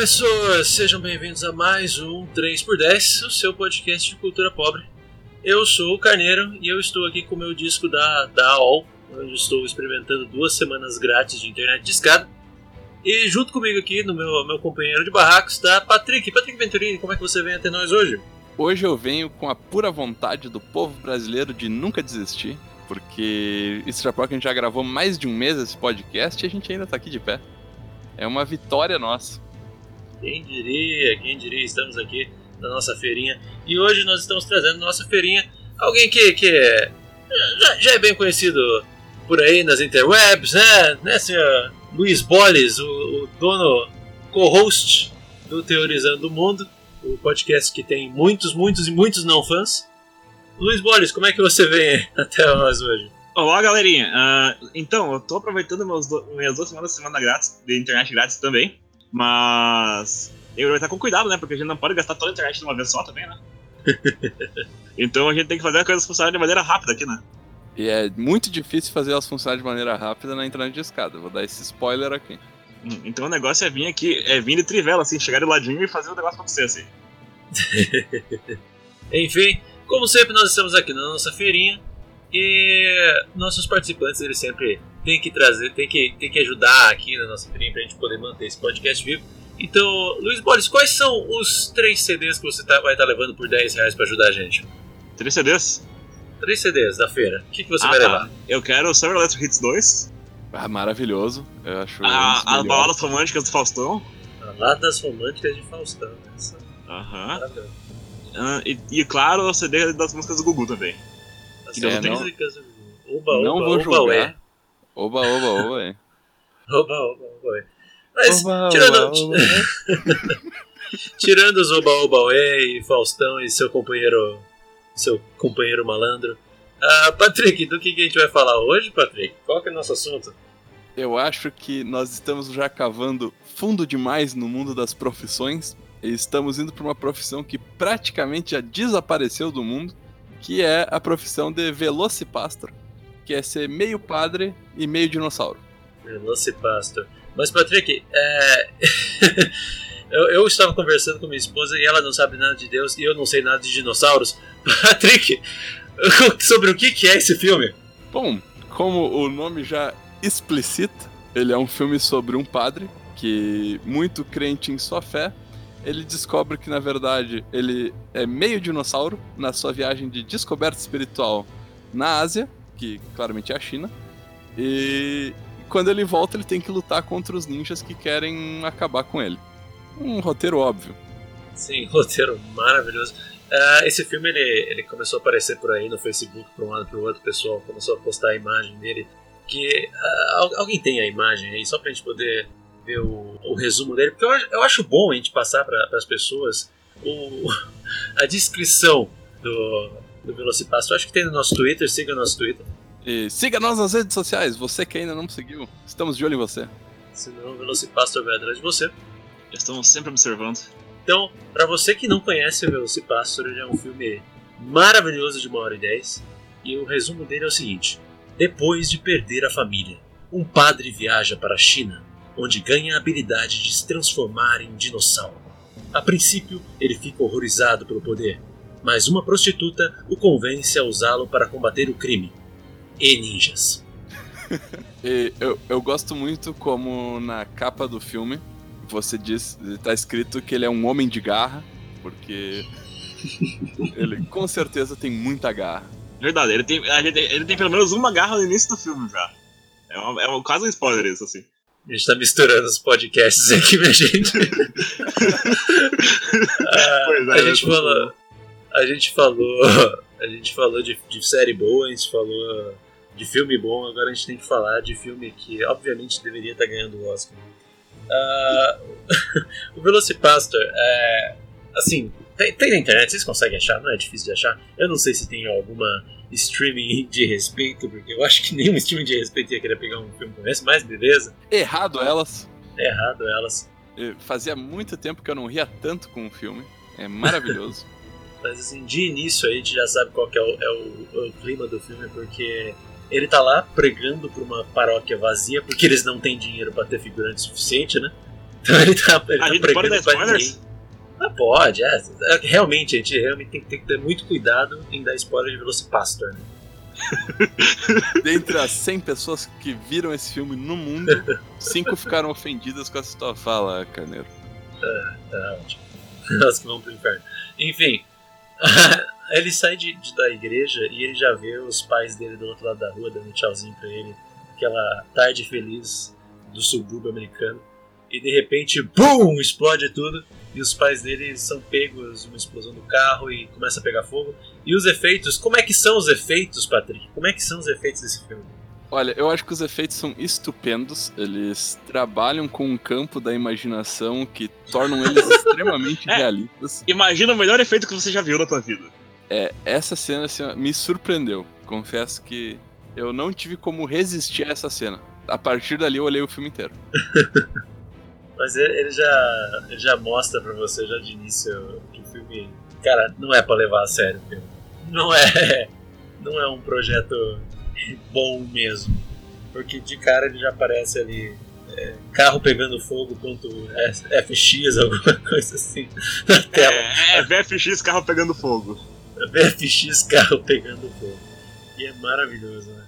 pessoas, sejam bem-vindos a mais um 3x10, o seu podcast de cultura pobre. Eu sou o Carneiro e eu estou aqui com o meu disco da, da AOL, onde estou experimentando duas semanas grátis de internet de escada. E junto comigo aqui, no meu, meu companheiro de barracos, está Patrick. Patrick Venturini, como é que você vem até nós hoje? Hoje eu venho com a pura vontade do povo brasileiro de nunca desistir, porque isso já que a gente já gravou mais de um mês esse podcast e a gente ainda está aqui de pé. É uma vitória nossa. Quem diria, quem diria, estamos aqui na nossa feirinha. E hoje nós estamos trazendo na nossa feirinha alguém que, que é, já, já, é bem conhecido por aí nas interwebs, né, né senhor Luiz Boles, o, o dono, co-host do Teorizando o Mundo, o podcast que tem muitos, muitos e muitos não fãs. Luiz Boles, como é que você vem até nós hoje? Olá, galerinha. Uh, então, eu tô aproveitando meus do, minhas duas semanas de semana grátis, de internet grátis também. Mas eu vou estar com cuidado, né? Porque a gente não pode gastar toda a internet de uma vez só também, né? então a gente tem que fazer as coisas funcionarem de maneira rápida aqui, né? E é muito difícil fazer elas funcionarem de maneira rápida na internet de escada. Vou dar esse spoiler aqui. Hum, então o negócio é vir aqui, é vir de trivela, assim, chegar de ladinho e fazer o negócio acontecer, assim. Enfim, como sempre, nós estamos aqui na nossa feirinha e nossos participantes eles sempre têm que trazer, têm que, têm que ajudar aqui na nossa feirinha para a gente poder manter esse podcast vivo. Então, Luiz Boris, quais são os três CDs que você tá, vai estar tá levando por 10 reais para ajudar a gente? Três CDs? Três CDs da feira. O que, que você ah, vai levar? Tá. Eu quero o Summer Electric Hits 2. Ah, maravilhoso. Eu acho. Ah, as baladas românticas do Faustão. Baladas românticas de Faustão. Aham. Uh, e, e, claro, o CD das músicas do Gugu também. As é, não, músicas do Gugu. Oba, não oba, vou oba, julgar. Ué. Oba, oba, oba, é. Oba, oba, oba, Mas, oba, tirando... Oba, oba. tirando os Oba, oba, e Faustão e seu companheiro seu companheiro malandro. Uh, Patrick, do que, que a gente vai falar hoje, Patrick? Qual que é o nosso assunto? Eu acho que nós estamos já cavando fundo demais no mundo das profissões e estamos indo para uma profissão que praticamente já desapareceu do mundo, que é a profissão de Velocipastor, que é ser meio padre e meio dinossauro. Velocipastor. Mas, Patrick, é... eu, eu, estava conversando com minha esposa e ela não sabe nada de Deus e eu não sei nada de dinossauros. Patrick, sobre o que é esse filme? Bom, como o nome já explicita, ele é um filme sobre um padre que, muito crente em sua fé, ele descobre que na verdade ele é meio dinossauro na sua viagem de descoberta espiritual na Ásia, que claramente é a China, e quando ele volta ele tem que lutar contra os ninjas que querem acabar com ele. Um roteiro óbvio. Sim, roteiro maravilhoso. Uh, esse filme ele, ele começou a aparecer por aí no Facebook, para um lado para o outro, o pessoal começou a postar a imagem dele. Que uh, alguém tem a imagem aí, só para a gente poder ver o, o, resumo dele, porque eu, eu acho bom a gente passar para as pessoas o, a descrição do, do Velocipasto. Eu acho que tem no nosso Twitter, siga o nosso Twitter. E siga nós nas redes sociais, você que ainda não seguiu, estamos de olho em você. Senão o Velocipastor vai atrás de você. Estamos sempre observando. Então, para você que não conhece o Velocipastor, ele é um filme maravilhoso de uma hora e dez. E o resumo dele é o seguinte: Depois de perder a família, um padre viaja para a China, onde ganha a habilidade de se transformar em dinossauro. A princípio, ele fica horrorizado pelo poder, mas uma prostituta o convence a usá-lo para combater o crime. E ninjas. e eu, eu gosto muito como na capa do filme você diz, tá escrito que ele é um homem de garra, porque ele com certeza tem muita garra. Verdade, ele tem, ele tem pelo menos uma garra no início do filme já. É, uma, é um, quase um spoiler isso, assim. A gente tá misturando os podcasts aqui, minha gente. ah, é, a gente falou. A gente falou. A gente falou de, de série boa, a gente falou de filme bom, agora a gente tem que falar de filme que obviamente deveria estar ganhando o Oscar. Uh, o Velocipastor, é, assim, tem, tem, na internet, vocês conseguem achar, não é difícil de achar. Eu não sei se tem alguma streaming de respeito, porque eu acho que nenhum streaming de respeito ia querer pegar um filme como esse, mas beleza. Errado elas. Errado elas. Fazia muito tempo que eu não ria tanto com um filme. É maravilhoso. mas assim, de início a gente já sabe qual é, o, é o, o clima do filme, porque ele tá lá pregando pra uma paróquia vazia, porque eles não têm dinheiro para ter figurante suficiente, né? Então ele tá, ele A tá gente pode dar pregando pra spoilers? ninguém. Ah, pode, é. Realmente, a gente realmente tem, tem que ter muito cuidado em dar spoiler de Velocipastor, né? Dentre as 100 pessoas que viram esse filme no mundo, 5 ficaram ofendidas com essa tua fala, Carneiro. Tá ótimo. Nós que vamos pro inferno. Enfim, ele sai de, de- da igreja e ele já vê os pais dele do outro lado da rua dando tchauzinho pra ele. Aquela tarde feliz do subúrbio americano. E de repente, BUM! Explode tudo. E os pais dele são pegos uma explosão do carro e começa a pegar fogo. E os efeitos, como é que são os efeitos, Patrick? Como é que são os efeitos desse filme? Olha, eu acho que os efeitos são estupendos. Eles trabalham com um campo da imaginação que tornam eles extremamente É. realistas. Imagina o melhor efeito que você já viu na tua vida. É, essa cena assim, me surpreendeu. Confesso que eu não tive como resistir a essa cena. A partir dali eu olhei o filme inteiro. Mas ele ele já, ele já mostra pra você já de início que o filme, cara, não é pra levar a sério o filme. Não é, não é um projeto bom mesmo. Porque de cara ele já aparece ali é, carro pegando fogo ponto FX, alguma coisa assim na tela. É, é VFX carro pegando fogo. VFX carro pegando fogo. E é maravilhoso, né?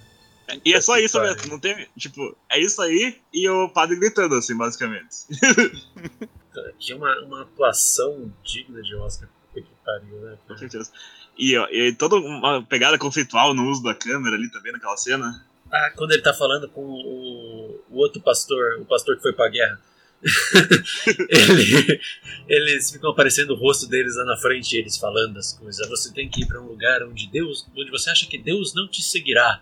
E é só isso mesmo, não tem. Tipo, é isso aí e o padre gritando, assim, basicamente. É uma, uma atuação digna de Oscar. Que pariu, né? Com certeza. E, e toda uma pegada conceitual no uso da câmera ali também naquela cena. Ah, quando ele tá falando com o, o outro pastor, o pastor que foi pra guerra. Ele- eles ficam aparecendo o rosto deles lá na frente, eles falando as coisas. Você tem que ir pra um lugar onde Deus, onde você acha que Deus não te seguirá.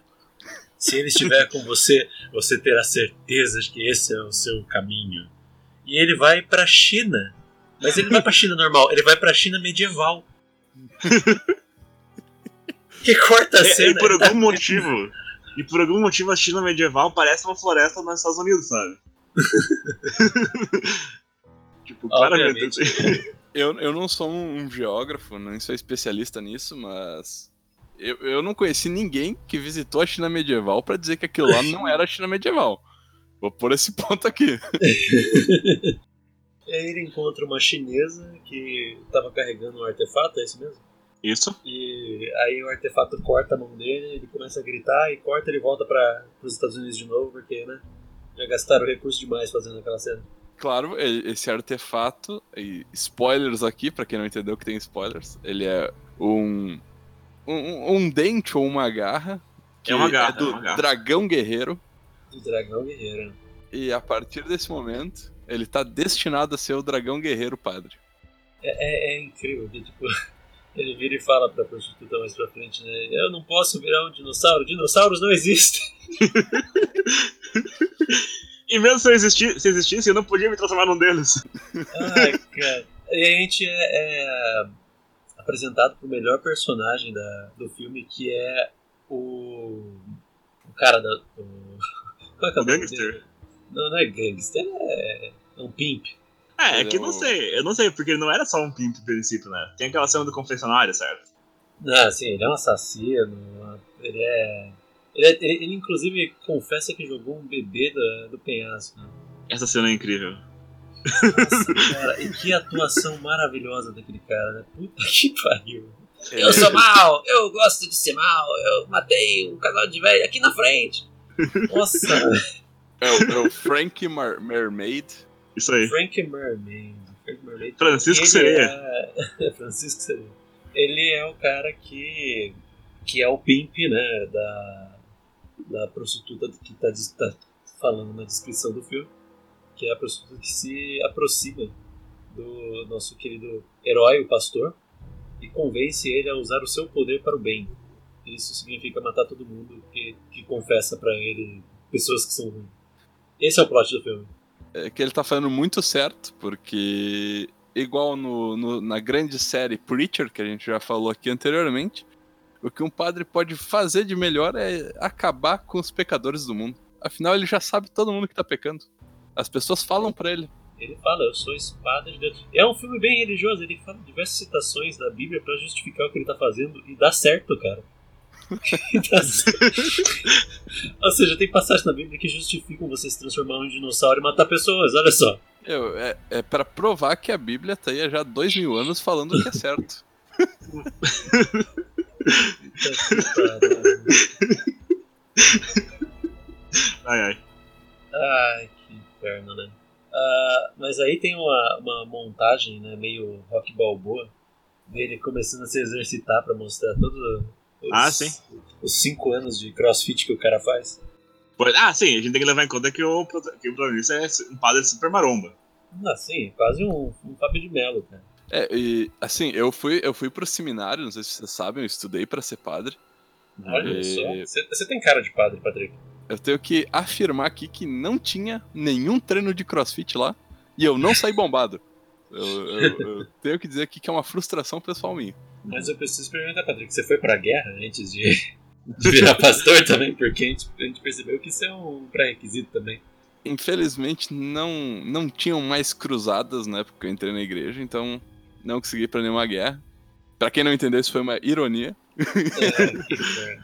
Se ele estiver com você, você terá certeza de que esse é o seu caminho. E ele vai pra China. Mas ele não vai pra China normal, ele vai pra China medieval. Que corta a E, cena. e por ele tá- algum motivo. E por algum motivo a China medieval parece uma floresta nos Estados Unidos, sabe? tipo, claramente. Assim. Eu, eu não sou um, geógrafo, nem sou especialista nisso, mas eu, eu não conheci ninguém que visitou a China medieval pra dizer que aquilo lá não era a China medieval. Vou pôr esse ponto aqui. E aí ele encontra uma chinesa que estava carregando um artefato, é isso mesmo? Isso. E aí o artefato corta a mão dele, ele começa a gritar e corta ele volta para os Estados Unidos de novo, porque, né? Já gastaram recurso demais fazendo aquela cena. Claro, esse artefato, e spoilers aqui, pra quem não entendeu que tem spoilers, ele é um, um, um dente ou uma garra. Que É uma garra, do é uma garra. dragão guerreiro. Do dragão guerreiro. E a partir desse momento, ele tá destinado a ser o dragão guerreiro padre. É, é, é incrível, que, tipo, ele vira e fala pra prostituta mais pra frente, né? Eu não posso virar um dinossauro, dinossauros não existem. E mesmo se eu existi- se existisse, eu não podia me transformar num deles. Ai, cara. E a gente é, é apresentado pro melhor personagem da, do filme, que é o. O cara da. O, qual é que é O nome gangster. dele? Não, não é gangster, é, é um pimp. É, é que é não sei, eu não sei, porque ele não era só um pimp no princípio, né? Tem aquela cena do confessionário, certo? Ah, sim, ele é um assassino, ele é. Ele, é- ele, ele, inclusive confessa que jogou um bebê do, do penhasco. né? Essa cena é incrível. Nossa, cara, e que atuação maravilhosa daquele cara, né? Puta que pariu. Ele Eu é- sou mal, eu gosto de ser mal, eu matei um casal de velho aqui na frente. Nossa, É o, é o Frank Mar- Mermaid. Isso aí. Frank Mermaid. Frank Mermaid. Francisco Ele Sereia. É... Francisco Sereia. Ele é o cara que, que é o pimp, né, da, da prostituta que tá, tá falando na descrição do filme, que é a prostituta que se aproxima do nosso querido herói, o pastor, e convence ele a usar o seu poder para o bem. Isso significa matar todo mundo que, que confessa para ele pessoas que são ruins. Esse é o plot do filme. É que ele tá falando muito certo, porque igual no, no- na grande série Preacher, que a gente já falou aqui anteriormente, o que um padre pode fazer de melhor é acabar com os pecadores do mundo. Afinal, ele já sabe todo mundo que tá pecando. As pessoas falam pra ele. Ele fala, eu sou espada de Deus. É um filme bem religioso, ele fala diversas citações da Bíblia pra justificar o que ele tá fazendo e dá certo, cara. Ou seja, tem passagens na Bíblia que justificam você se transformar em um dinossauro e matar pessoas, olha só. Eu, é, é para provar que a Bíblia tá aí há já dois mil anos falando que é certo. Ai, ai. Ai, que inferno, né? Ah, mas aí tem uma, uma montagem, né, meio rock balboa, dele começando a se exercitar pra mostrar todos os, Ah, sim. os cinco anos de crossfit que o cara faz. Pois- Ah, sim, a gente tem que levar em conta que o, que o protagonista é um padre super maromba. Ah, sim, quase um, um Fábio de Melo, cara. É, e assim, eu fui, eu fui pro seminário, não sei se vocês sabem, eu estudei pra ser padre. Olha E- só. Você você tem cara de padre, Patrick. Eu tenho que afirmar aqui que não tinha nenhum treino de crossfit lá e eu não saí bombado. Eu, eu- eu tenho que dizer aqui que é uma frustração pessoal minha. Mas eu preciso perguntar, Patrick, você foi pra guerra antes de, de virar pastor também? Porque a gente, a gente percebeu que isso é um pré-requisito também. Infelizmente não, não tinham mais cruzadas na época que eu entrei na igreja, então não consegui ir pra nenhuma guerra. Pra quem não entendeu, isso foi uma ironia. É, que inferno.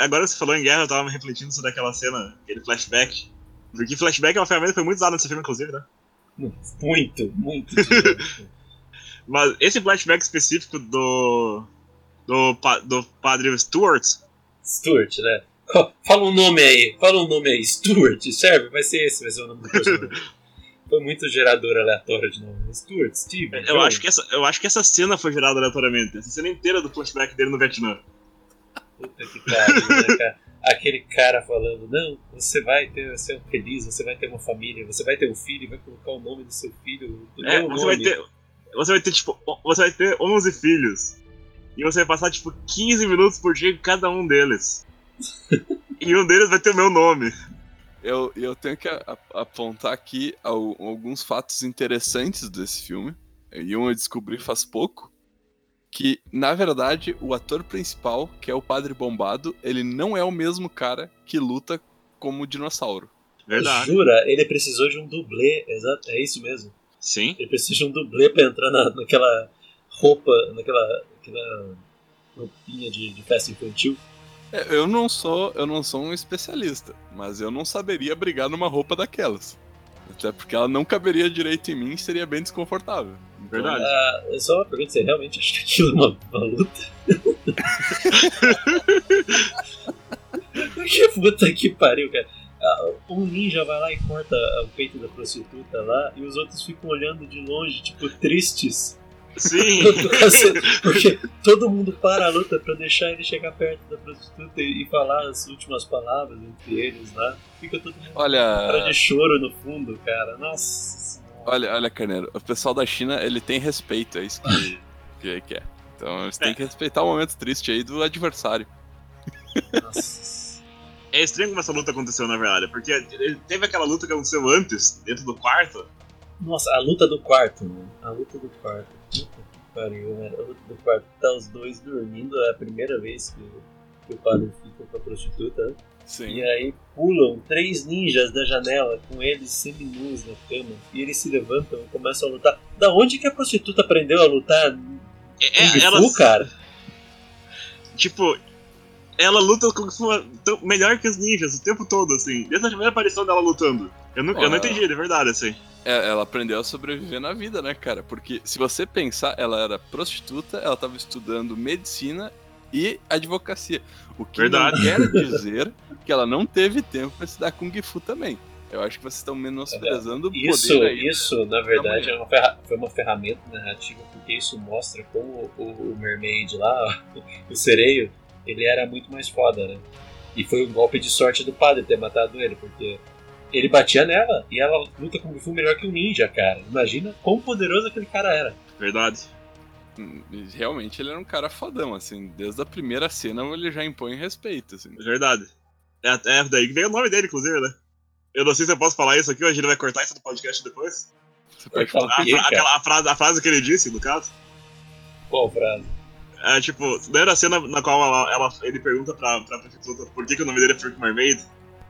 Agora você falou em guerra, eu tava me refletindo sobre aquela cena, aquele flashback. Porque flashback é uma ferramenta que foi muito usada nesse filme, inclusive, né? muito, muito. Mas esse flashback específico do. do, do padre Stuart. Stuart, né? Fala um nome aí, fala um nome aí. Stuart, serve? Vai ser esse, vai ser o nome do personagem. Foi muito gerador aleatório de nome. Stuart, Steve. Eu John. acho, que essa, eu acho que essa cena foi gerada aleatoriamente. Essa cena inteira do flashback dele no Vietnã. Puta que pariu, né, cara? Aquele cara falando, não, você vai ter, ser um feliz, você vai ter uma família, você vai ter um filho vai colocar o nome do seu filho. Do É, você vai nome. ter. Você vai ter, tipo, você vai ter 11 filhos. E você vai passar, tipo, 15 minutos por dia em cada um deles. e um deles vai ter o meu nome. Eu, eu tenho que a- a- apontar aqui al- alguns fatos interessantes desse filme. E um eu descobri faz pouco. Que, na verdade, o ator principal, que é o Padre Bombado, ele não é o mesmo cara que luta como dinossauro. Verdade. Jura? Ele precisou de um dublê, exato, é isso mesmo. Sim. Ele precisa de um dublê pra entrar na, naquela roupa, naquela, naquela roupinha de, de festa infantil. É, eu não sou eu não sou um especialista, mas eu não saberia brigar numa roupa daquelas. Até porque ela não caberia direito em mim e seria bem desconfortável. Então, Verdade. Ah, é só uma pergunta, você realmente acha que aquilo é uma, uma luta? que puta que pariu, cara. Um ninja vai lá e corta o peito da prostituta lá e os outros ficam olhando de longe, tipo, tristes. Sim. Porque todo mundo para a luta pra deixar ele chegar perto da prostituta e falar as últimas palavras entre eles lá. Fica todo mundo com cara Olha, de choro no fundo, cara. Nossa senhora. olha, olha, Carneiro, o pessoal da China, ele tem respeito, é isso que, que, que é. Então eles têm que respeitar o momento triste aí do adversário. Nossa. É estranho como essa luta aconteceu, na verdade. Porque teve aquela luta que aconteceu antes, dentro do quarto. Nossa, a luta do quarto, mano. A luta do quarto. Puta que pariu, velho. A luta do quarto. Tá os dois dormindo. É a primeira vez que, que o padre fica com a prostituta? Sim. E aí pulam três ninjas da janela com eles seminus na cama. E eles se levantam e começam a lutar. Da onde que a prostituta aprendeu a lutar? É, é, ela, cara? tipo, ela luta tão- melhor que os ninjas o tempo todo, assim. Desde a primeira aparição dela lutando. Eu não, eu não entendi, de verdade, assim. É, ela aprendeu a sobreviver na vida, né, cara? Porque se você pensar, ela era prostituta, ela tava estudando medicina e advocacia. O que Verdade. não quer dizer que ela não teve tempo pra estudar Kung Fu também. Eu acho que vocês estão menosprezando o Isso, poder aí. isso na verdade, é uma foi uma ferramenta narrativa, porque isso mostra como o, o Mermaid lá, o sereio, ele era muito mais foda, né? E foi um golpe de sorte do padre ter matado ele, porque ele batia nela e ela luta com o Fu melhor que um ninja, cara. Imagina quão poderoso aquele cara era. Verdade. Hum, Realmente ele era um cara fodão, assim. Desde a primeira cena ele já impõe respeito, assim. Verdade. É, é daí que veio o nome dele, inclusive, né? Eu não sei se eu posso falar isso aqui, hoje ele vai cortar isso do podcast depois. Você pode falar. A, aquela, a frase, a frase que ele disse, no caso. Qual frase? É tipo, daí era a cena na qual ela, ela- ele pergunta pra, pra prostituta por que, que o nome dele é Frank Mermaid.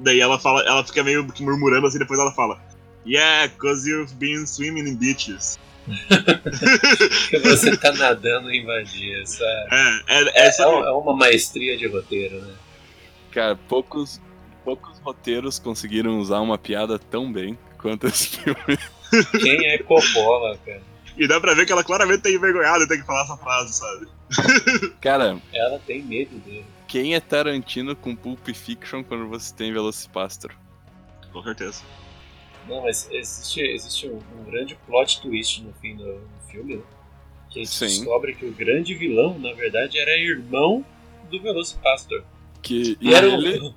Daí ela fala, ela fica meio que murmurando assim, depois ela fala. Yeah, cause you've been swimming in beaches. Você tá nadando em vadia, sabe? É, é, É, essa é uma- é uma maestria de roteiro, né? Cara, poucos, poucos roteiros conseguiram usar uma piada tão bem quanto esse filme. Quem é Coppola, cara? E dá pra ver que ela claramente tá envergonhada de ter que falar essa frase, sabe? Cara, Ela tem medo dele. quem é Tarantino com Pulp Fiction quando você tem Velocipastor? Com certeza. Não, mas existe, existe um, um grande plot twist no fim do, do filme, né? Que a gente Sim. descobre que o grande vilão, na verdade, era irmão do Velocipastor. Que E era um ele.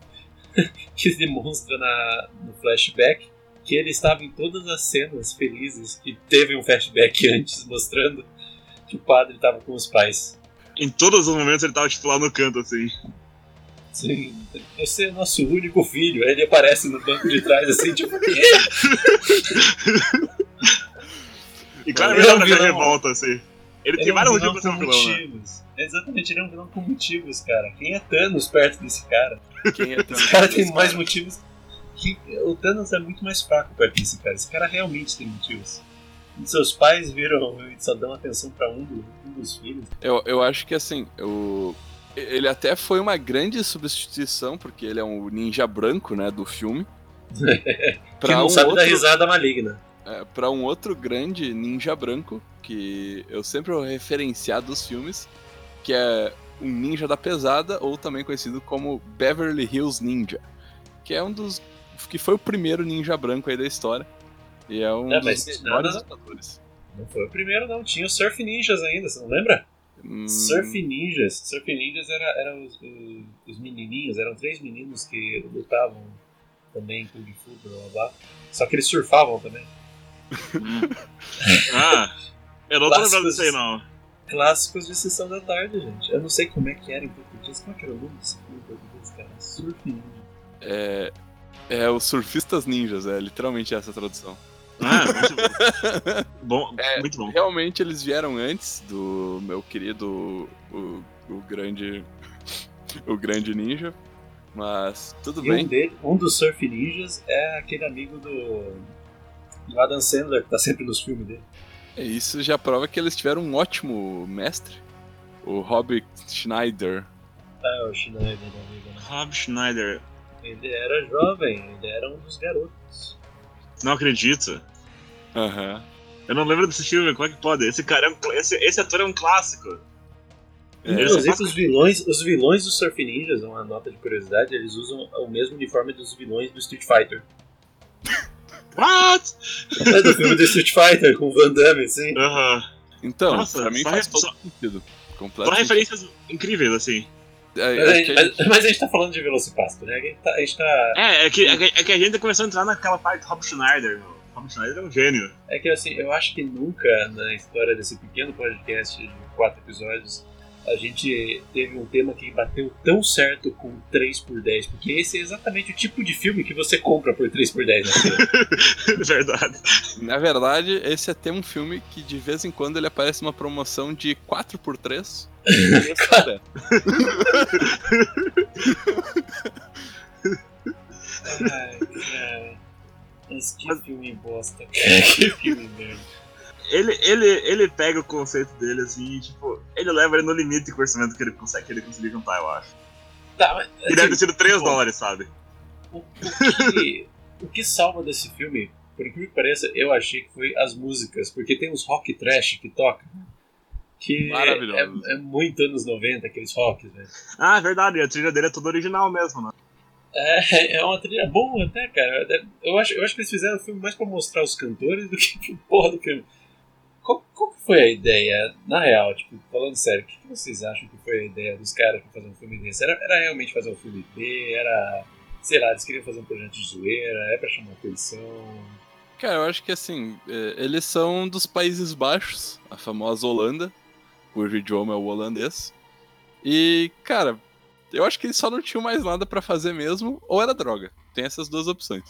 que demonstra na, no flashback que ele estava em todas as cenas felizes que teve um flashback antes mostrando que o padre estava com os pais. Em todos os momentos ele tava, tipo, lá no canto, assim. Sim, você é nosso único filho. Aí ele aparece no banco de trás assim, tipo, "Quê?" E claramente Ele é um vilão. revolta, assim. Ele, Ele tem é vários motivos pra ser um vilão, né? motivos. Exatamente, ele é um vilão com motivos, cara. Quem é Thanos perto desse cara? Quem é Esse cara tem mais motivos. Que o Thanos é muito mais fraco perto desse cara. Esse cara realmente tem motivos. E seus pais viram e só dão atenção pra um, do- um dos filhos. Eu, eu acho que assim, o... ele até foi uma grande substituição, porque ele é um ninja branco, né, do filme. que não um, sabe da outro, risada maligna. é, pra um outro grande ninja branco, que eu sempre vou referenciar dos filmes, que é um ninja da pesada, ou também conhecido como Beverly Hills Ninja, que é um dos. Que foi o primeiro ninja branco aí da história. E é um É, dos mas- não, melhores não, atores. Não foi o primeiro, não. Tinha os Surf Ninjas ainda, você não lembra? Hum, Surf Ninjas. Surf Ninjas era, eram os, os- os menininhos, eram três meninos que lutavam também Kung Fu, blá blá blá. Só que eles surfavam também. Ah, eu não tô lembrando disso aí, não. Clássicos de sessão da tarde, gente. Eu não sei como é que era em português. Como é que era o nome desse filme em português, cara? Surf Ninja. É, é os surfistas ninjas, é literalmente essa a tradução. Ah, muito bom. É, muito bom. Realmente eles vieram antes do meu querido o, o grande o grande ninja, mas tudo E um, bem. dele, um dos Surf Ninjas é aquele amigo do, do Adam Sandler, que tá sempre nos filmes dele. É, Isso já prova que eles tiveram um ótimo mestre, o Rob Schneider. Ah, o Schneider vida, né? Rob Schneider. Ele era jovem, ele era um dos garotos. Não acredito. Aham. Eu não lembro desse filme, como é que pode? Esse cara é um, cl- esse, esse ator é um clássico. É, Inclusive, Eles- os vilões, os vilões do Surf Ninjas, uma nota de curiosidade, eles usam o mesmo uniforme dos vilões do Street Fighter. What? É do filme do Street Fighter, com o Van Damme, sim. Aham. Então, Nossa, pra mim faz todo só- sentido. Foram Completamente. referências incríveis, assim. É, Mas a, gente, mas- a tá falando de Velocipastor, né? A gente tá. A gente tá É, é que, é, que, é que a gente começou a entrar naquela parte do Rob Schneider, meu. Rob Schneider é um gênio. É que assim, eu acho que nunca na história desse pequeno podcast de quatro episódios a gente teve um tema que bateu tão certo com 3x10, porque esse é exatamente o tipo de filme que você compra por 3x10 na feira. Verdade. Na verdade, esse é até um filme que de vez em quando ele aparece numa promoção de 4x3. Cara, Ai, cara. Mas que filme bosta, cara. Que filme merda. Ele, ele, ele pega o conceito dele, assim, e, tipo, ele leva ele no limite com o orçamento que ele consegue, que ele conseguir juntar, eu acho. Tá, mas, E deve ter assim, sido 3 pô, dólares, sabe? o, o que, o que salva desse filme, por incrível que pareça, eu achei que foi as músicas, porque tem uns rock trash que toca. Que é, é muito anos 90, aqueles rocks, velho. Ah, é verdade, a trilha dele é toda original mesmo, né? É, é uma trilha boa até, cara. Eu acho, eu acho que eles fizeram o filme mais pra mostrar os cantores do que porra do filme. Foi a ideia, na real, tipo, falando sério, o que, que vocês acham que foi a ideia dos caras pra fazer um filme desse? Era, era realmente fazer um filme B? Era, sei lá, eles queriam fazer um projeto de zoeira? É pra chamar atenção? Cara, eu acho que assim, é, eles são dos Países Baixos, a famosa Holanda, cujo idioma é o holandês. E, cara, eu acho que eles só não tinham mais nada pra fazer mesmo, ou era droga. Tem essas duas opções.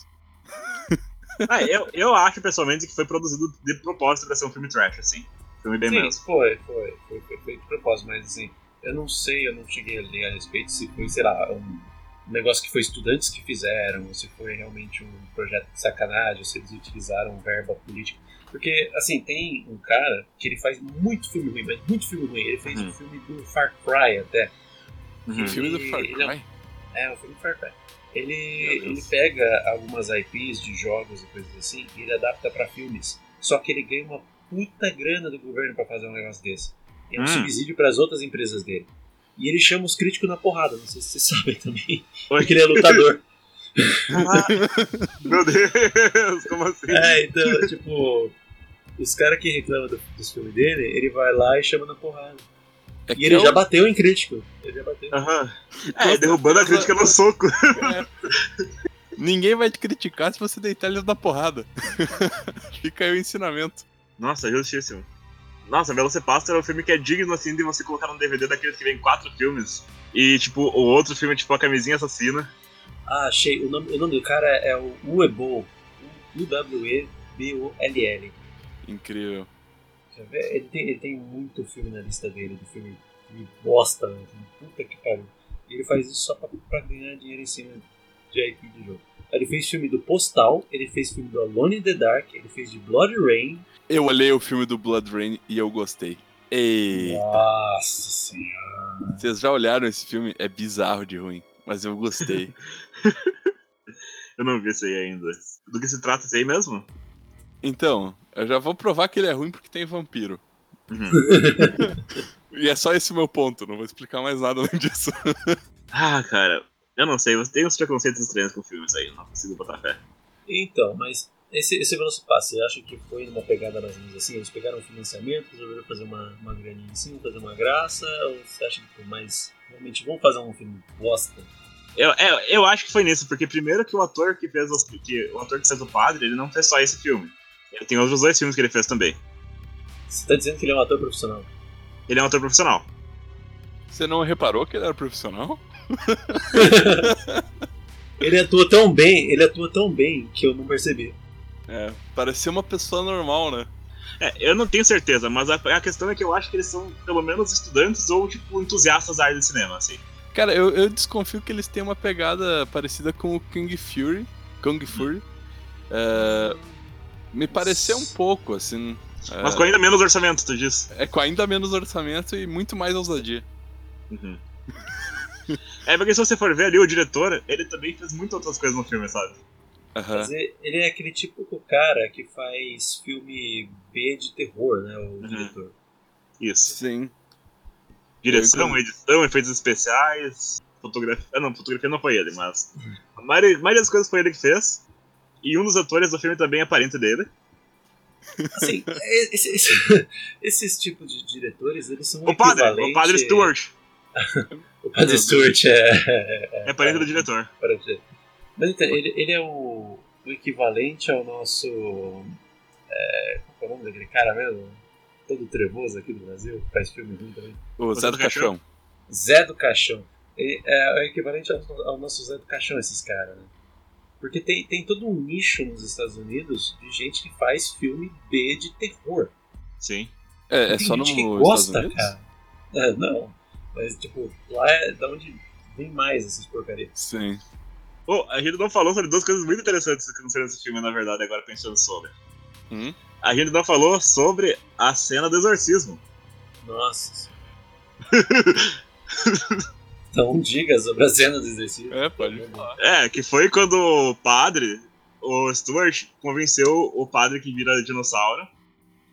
Ah, eu, eu acho pessoalmente que foi produzido de propósito pra ser um filme trash, assim. Filme bem Sim, mesmo. foi, foi, foi, foi feito de propósito, mas assim, eu não sei, eu não cheguei a ler a respeito se foi, sei lá, um negócio que foi estudantes que fizeram, ou se foi realmente um projeto de sacanagem, ou se eles utilizaram verba política. Porque, assim, tem um cara que ele faz muito filme ruim, mas muito filme ruim. Ele fez Hum. um filme do Far Cry até. Uhum. O filme do Far é- Cry. É, o filme Far Cry. Ele, ele pega algumas IPs de jogos e coisas assim e ele adapta pra filmes. Só que ele ganha uma puta grana do governo pra fazer um negócio desse. É um Hum. subsídio pras outras empresas dele. E ele chama os críticos na porrada, não sei se vocês sabem também. Oi. Porque ele é lutador. Meu Deus, como assim? É, então, tipo, os caras que reclamam do- dos filmes dele, ele vai lá e chama na porrada. É E ele é já bateu em crítico. Ele já bateu. Aham. É, derrubando a crítica no soco. É. Ninguém vai te criticar se você deitar eles na porrada. Fica aí o ensinamento. Nossa, justíssimo. Nossa, Velocipaster é um filme que é digno assim de você colocar num DVD daqueles que vem quatro filmes. E tipo, o outro filme é tipo a camisinha assassina. Ah, achei. O nome, o nome do cara é o Uebol. U-W-E-B-O-L-L. Incrível. Quer ver? Ele tem, ele tem muito filme na lista dele, do filme, filme bosta, né? Puta que pariu. E ele faz isso só pra, pra ganhar dinheiro em cima de IP de jogo. Ele fez filme do Postal, ele fez filme do Alone in the Dark, ele fez de Blood Rain. Eu olhei o filme do Blood Rain e eu gostei. Ei, Nossa senhora. vocês já olharam esse filme? É bizarro de ruim, mas eu gostei. Eu não vi esse aí ainda. Do que se trata esse aí mesmo? Então, eu já vou provar que ele é ruim porque tem vampiro. Uhum. E é só esse o meu ponto, não vou explicar mais nada além disso. Ah, cara, eu não sei, você tem uns preconceitos estranhos com filmes aí, não consigo botar fé. Então, mas esse, esse Velocipass, você acha que foi numa pegada mais ou menos assim? Eles pegaram o financiamento, resolveram fazer uma, uma graninha em cima, fazer uma graça? Ou você acha que foi mais. Realmente, vamos fazer um filme bosta? Eu, é, eu acho que foi nisso, porque primeiro que o ator que fez os- que, o ator que fez o padre, ele não fez só esse filme. Ele tem outros dois filmes que ele fez também. Você tá dizendo que ele é um ator profissional? Ele é um ator profissional. Você não reparou que ele era profissional? Ele atua tão bem, ele atua tão bem que eu não percebi. É, parecia uma pessoa normal, né? É, eu não tenho certeza, mas a, a questão é que eu acho que eles são pelo menos estudantes ou, tipo, entusiastas da área de cinema, assim. Cara, eu, eu desconfio que eles têm uma pegada parecida com o King Fury. Kung Fury. É, me pareceu um pouco, assim. É, Mas com ainda menos orçamento, tu diz. é com ainda menos orçamento e muito mais ousadia. Uhum. é, porque se você for ver ali, o diretor, ele também fez muitas outras coisas no filme, sabe? Aham. Mas ele ele é aquele típico cara que faz filme B de terror, né? O diretor. Isso. Sim. Direção, edição, efeitos especiais, fotografia. Ah, não, fotografia não foi ele, mas. A maioria, a maioria das coisas foi ele que fez. E um dos atores do filme também é parente dele. Assim, esse- esse- esses tipos de diretores, eles são O padre, equivalente- o padre Stewart. O padre Stewart é, É parente do diretor. parente dele. Mas então, ele, ele é o, o equivalente ao nosso. É, qual é o nome daquele cara mesmo? Todo trevoso aqui do Brasil, que faz filme ruim também. O Zé do Caixão. Zé do Caixão. Ele é o equivalente ao, ao nosso Zé do Caixão, esses caras, né? Porque tem, tem todo um nicho nos Estados Unidos de gente que faz filme B de terror. Sim. É, é só no gente que gosta, cara. É, não, mas tipo, lá é da onde vem mais essas porcarias. Sim. Pô, a gente não falou sobre duas coisas muito interessantes que aconteceram nesse filme, na verdade, agora pensando sobre. Hum? A gente não falou sobre a cena do exorcismo. Nossa. então diga sobre a cena do exercício. É, pode falar. É, que foi quando o padre, o Stuart, convenceu o padre que vira dinossauro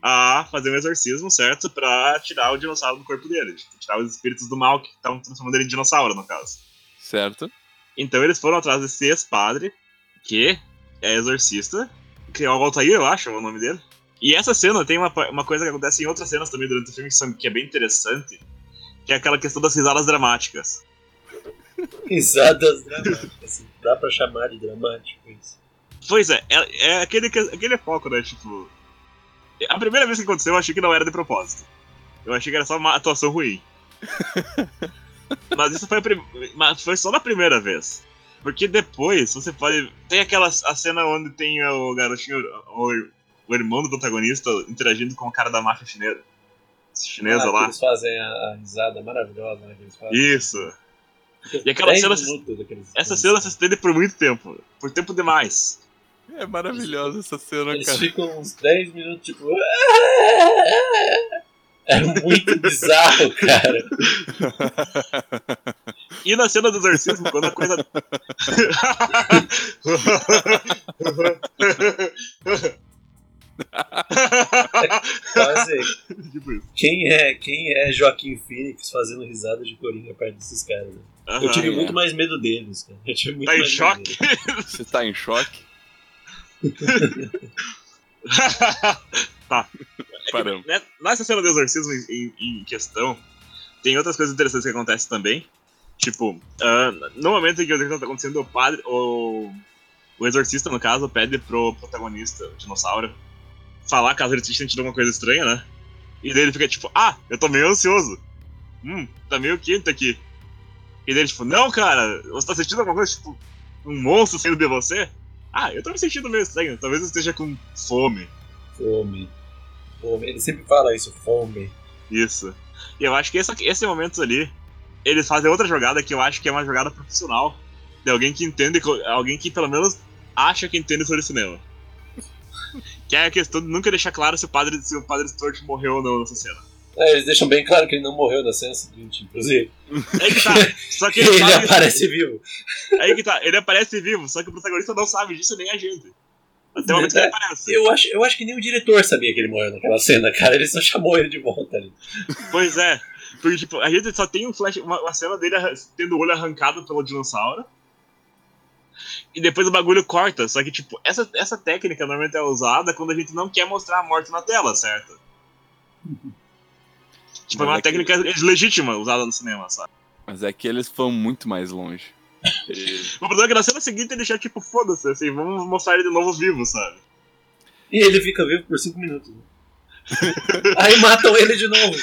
a fazer um exorcismo, certo? Pra tirar o dinossauro do corpo dele. Tipo, tirar os espíritos do mal que estavam transformando ele em dinossauro, no caso. Certo. Então eles foram atrás desse ex-padre, que é exorcista, que é o Altair, eu acho, é o nome dele. E essa cena tem uma, uma coisa que acontece em outras cenas também durante o filme que, são, que é bem interessante, que é aquela questão das risadas dramáticas. Risadas dramáticas. assim, Dá pra chamar de dramático isso. Pois é, é, é aquele, que- aquele foco, né? Tipo. A primeira vez que aconteceu, eu achei que não era de propósito. Eu achei que era só uma atuação ruim. Mas isso foi, mas foi só na primeira vez. Porque depois, você pode. Tem aquela a cena onde tem o garotinho, o, o irmão do protagonista, interagindo com o cara da máfia chinesa. Chinesa Ah, que lá. Eles fazem a, a risada maravilhosa né, que eles fazem. Isso. E aquela 10 cena- Essa cena se estende por muito tempo. Por tempo demais. É maravilhosa essa cena, Eles cara. ficam uns 10 minutos, tipo. É muito bizarro, cara. E na cena do exorcismo, quando a coisa. Quase. tipo. Quem é, quem é Joaquim Phoenix fazendo risada de coringa perto desses caras? né? Eu tive é. muito mais medo deles, cara. Eu tive muito Tá em choque? Você tá em choque? tá. Paramos. Né, Nessa cena do exorcismo em, em- questão, tem outras coisas interessantes que acontecem também. Tipo, ah, no momento em que o exorcismo tá acontecendo, o padre. O, o exorcista, no caso, pede pro protagonista, o dinossauro, falar caso ele tenha sentido alguma coisa estranha, né? E daí ele fica tipo, ah, eu tô meio ansioso. Hum, tá meio quente aqui. E daí ele, tipo, não, cara, você tá sentindo alguma coisa, tipo, um monstro saindo de você? Ah, eu tô me sentindo meio estranho, talvez eu esteja com fome. Fome. Fome. Ele sempre fala isso, fome. Isso. E eu acho que esse, esse momento ali, eles fazem outra jogada que eu acho que é uma jogada profissional. De alguém que entende, alguém que pelo menos acha que entende sobre cinema. Que é a questão de nunca deixar claro se o padre, se o padre Stuart morreu ou não nessa cena. É, eles deixam bem claro que ele não morreu na cena seguinte, inclusive. Aí que tá. Só que ele, Ele aparece vivo. Aí que tá. Ele aparece vivo, só que o protagonista não sabe disso nem a gente. Até o momento que ele aparece. Eu acho, eu acho que nem o diretor sabia que ele morreu naquela cena, cara. Ele só chamou ele de volta ali. Pois é. Porque, tipo, a gente só tem um flash, uma, uma cena dele tendo o olho arrancado pelo dinossauro. E depois o bagulho corta. Só que, tipo, essa, essa técnica normalmente é usada quando a gente não quer mostrar a morte na tela, certo? Tipo, é uma é que- técnica legítima usada no cinema, sabe? Mas é que eles foram muito mais longe. O problema é que na cena seguinte ele já, tipo, foda-se, assim, vamos mostrar ele de novo vivo, sabe? E ele fica vivo por 5 minutos. Aí matam ele de novo.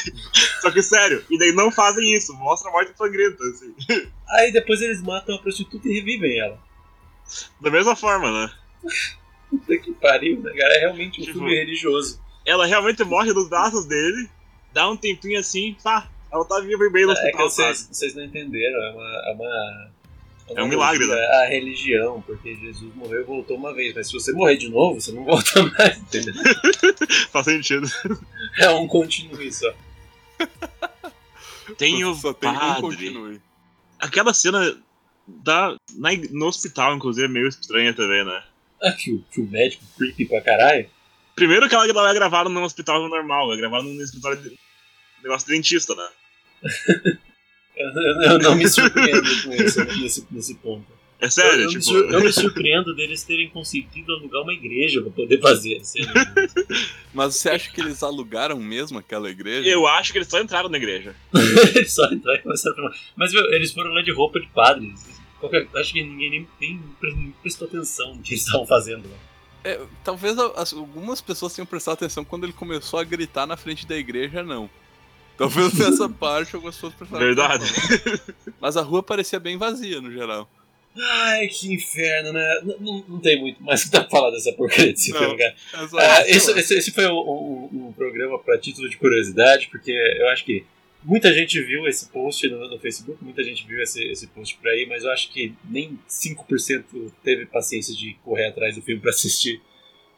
Só que, sério, e daí não fazem isso, mostra a morte sangrenta, assim. Aí depois eles matam a prostituta e revivem ela. Da mesma forma, né? Puta que pariu, né, cara? É realmente um Tipo- filme religioso. ela realmente morre nos braços dele, dá um tempinho assim, pá, ela tá viva e bem no É que hospital, vocês, sabe? vocês não entenderam, é uma. É, uma, É um milagre, né? A religião, porque Jesus morreu e voltou uma vez. Mas se você morrer de novo, você não volta mais, entendeu? Faz sentido. É um continue só. Tem o Só tem um padre. Aquela cena da, na, no hospital, inclusive, é meio estranha também, né? Ah, que o, que o médico creepy pra caralho. Primeiro que ela não é gravada num hospital normal, é gravada num escritório de negócio de dentista, né? Eu, eu- eu não me surpreendo com isso nesse, nesse ponto. É sério, eu, eu me tipo. sur- eu me surpreendo deles terem conseguido alugar uma igreja pra poder fazer. Assim, Mas você acha que eles alugaram mesmo aquela igreja? Eu acho que eles só entraram na igreja. eles só entraram e começaram a filmar. Mas meu, eles foram lá de roupa de padres. Qualquer- acho que ninguém nem, nem pre- prestou atenção no que eles estavam fazendo. lá. É, talvez algumas pessoas tenham prestado atenção quando ele começou a gritar na frente da igreja, não. Talvez nessa parte algumas pessoas prestaram Verdade. Mas a rua parecia bem vazia no geral. Ai, que inferno, né? Não, não, não tem muito mais o que dar pra falar dessa porcaria desse Não. filme, cara. É só Ah, esse, esse, esse foi um, um- um programa para título de curiosidade, porque eu acho que muita gente viu esse post no, no Facebook, muita gente viu esse, esse post por aí, mas eu acho que nem 5% teve paciência de correr atrás do filme para assistir.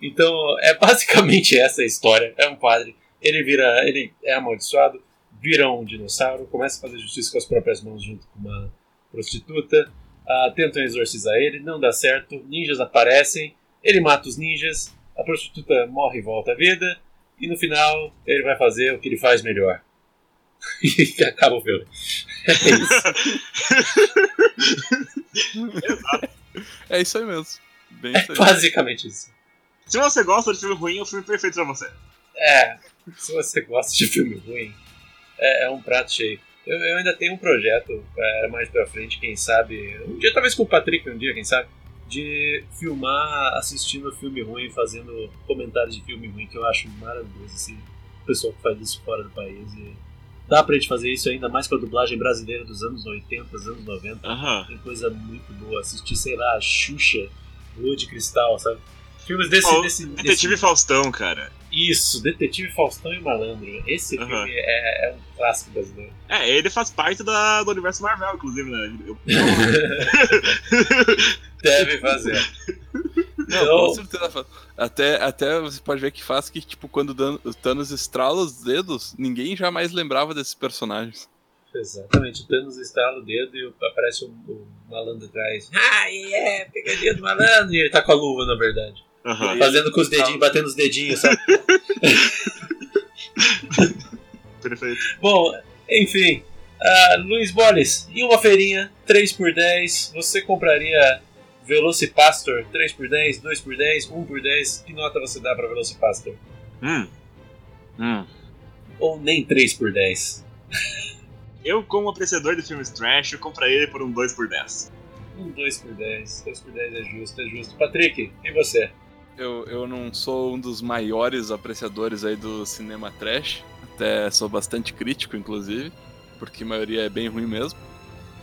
Então é basicamente essa a história. É um padre, ele vira, ele é amaldiçoado, vira um dinossauro, começa a fazer justiça com as próprias mãos junto com uma prostituta. ah, tentam exorcizar ele, não dá certo, ninjas aparecem, ele mata os ninjas, a prostituta morre e volta à vida, e no final ele vai fazer o que ele faz melhor. e acaba o filme. É isso. É isso aí mesmo. Bem É isso aí. basicamente isso. Se você gosta de filme ruim, é o filme perfeito pra você. É, se você gosta de filme ruim, é, é um prato cheio. Eu, eu ainda tenho um projeto é, mais pra frente, quem sabe. Um dia, talvez com o Patrick, um dia, quem sabe. De filmar assistindo filme ruim, fazendo comentários de filme ruim, que eu acho maravilhoso, assim. O pessoal que faz isso fora do país. E dá pra gente fazer isso ainda mais com a dublagem brasileira dos anos 80, dos anos 90. Aham. Tem coisa muito boa. Assistir, sei lá, Xuxa, Lua de Cristal, sabe? Filmes desse. Ó, desse, Detetive desse... Faustão, cara. Isso, Detetive Faustão e Malandro. Esse filme é, é um clássico brasileiro. É, ele faz parte da, do universo Marvel, inclusive, né? Eu- Deve fazer. Não, Então- com certeza faz. Até, até você pode ver que faz que, tipo, quando o Thanos estrala os dedos, ninguém jamais lembrava desses personagens. Exatamente, o Thanos estala o dedo e aparece o, o malandro atrás. Ah, yeah, pegadinha do malandro! E ele tá com a luva, na verdade. Aham. Fazendo com os dedinhos, batendo os dedinhos, sabe? Perfeito. Bom, enfim. ah, Luiz Boles, em uma feirinha, 3x10, você compraria Velocipastor 3x10, 2x10, 1x10? Que nota você dá pra Velocipastor? Hum. Hum. Ou nem 3x10? Eu, como apreciador de filmes trash, eu compraria ele por um 2 por 10 Um 2x10, 2x10 é justo, é justo. Patrick, e você? Eu, eu não sou um dos maiores apreciadores aí do cinema trash. Até sou bastante crítico, inclusive. Porque a maioria é bem ruim mesmo.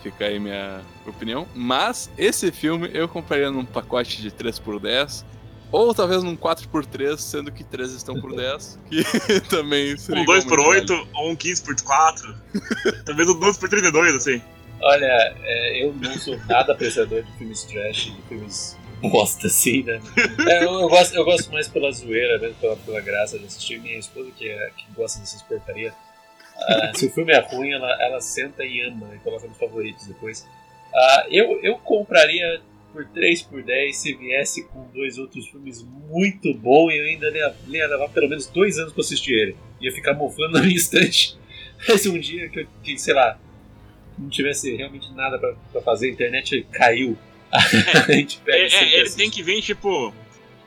Fica aí minha opinião. Mas esse filme eu compraria num pacote de 3x10. Ou talvez num 4x3, sendo que 3 estão por 10. Que também seria. Um 2 por igualmente 8 ou um 15 por 4. Talvez um 12 por 32, assim. Olha, é, eu não sou nada apreciador de filmes trash, de filmes bosta assim, né? É, eu, eu gosto, eu gosto mais pela zoeira, mesmo pela, pela graça de assistir. Minha esposa, que, é, que gosta dessas porcaria, ah, se o filme é ruim, ela, ela senta e ama e coloca nos favoritos depois. Ah, eu, eu compraria por 3 por 10 se viesse com dois outros filmes muito bons e eu ainda ia, ia levar pelo menos dois anos pra assistir ele. Ia ficar mofando na minha estante. Mas um dia que, eu- que sei lá, não tivesse realmente nada pra fazer, a internet caiu. a gente pega É, é, ele assiste. tem que vir, tipo.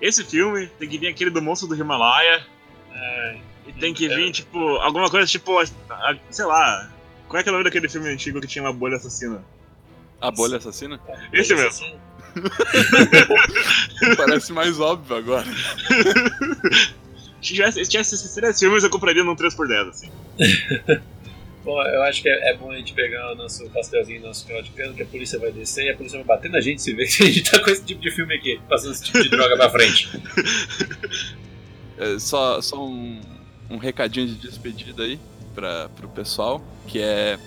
Esse filme tem que vir aquele do monstro do Himalaia. Ai, E tem que É. vir, tipo, alguma coisa tipo. a- a- sei lá. Qual é que é o nome daquele filme antigo que tinha uma bolha assassina? A bolha assassina? Esse mesmo. Parece mais óbvio agora. Se tivesse, se tivesse esses três filmes, eu compraria num 3x10, assim. Bom, eu acho que é, é bom a gente pegar o nosso pastelzinho, nosso final de cano, que a polícia vai descer e a polícia vai bater na gente se ver que a gente tá com esse tipo de filme aqui, passando esse tipo de droga pra frente. É, só só um, um recadinho de despedida aí para pro pessoal, que é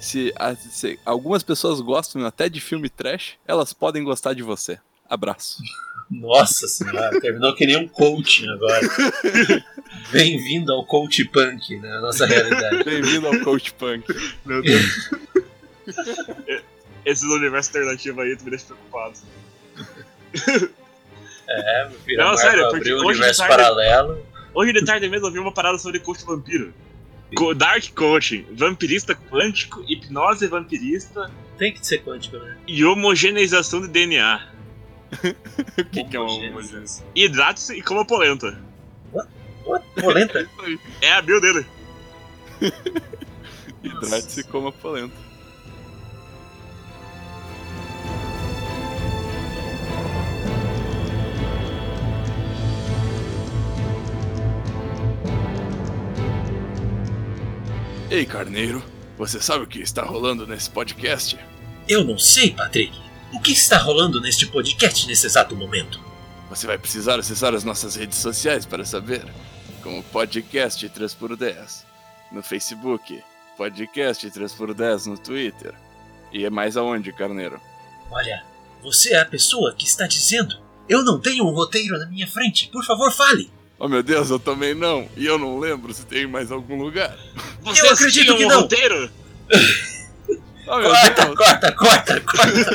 se, se algumas pessoas gostam até de filme trash, elas podem gostar de você. Abraço. Nossa senhora, terminou que nem um coaching agora. Bem-vindo ao coach punk, né, na nossa realidade. Bem-vindo ao Coach Punk. Meu Deus. Esses universos alternativos aí, tu me deixa preocupado. É, meu filho, a Não, sério, porque abriu um hoje universo de tarde- paralelo. Hoje de tarde mesmo eu vi uma parada sobre coach vampiro. Co- Dark Coaching, vampirista quântico, hipnose vampirista Tem que ser quântico, né? e homogeneização de DNA. O que, que é uma Homogêneos. Hidrate-se e coma polenta. What? Polenta? É a bio dele. Hidrate-se como polenta. Ei, carneiro, você sabe o que está rolando nesse podcast? Eu não sei, Patrick. O que está rolando neste podcast nesse exato momento? Você vai precisar acessar as nossas redes sociais para saber, como Podcast 3x10 no Facebook, Podcast 3x10 no Twitter. E é mais aonde, carneiro? Olha, você é a pessoa que está dizendo. Eu não tenho um roteiro na minha frente. Por favor, fale. Oh meu Deus, eu também não, e eu não lembro se tem em mais algum lugar. Vocês acredito tinham que um não. roteiro? Oh, corta, corta, corta, corta, corta.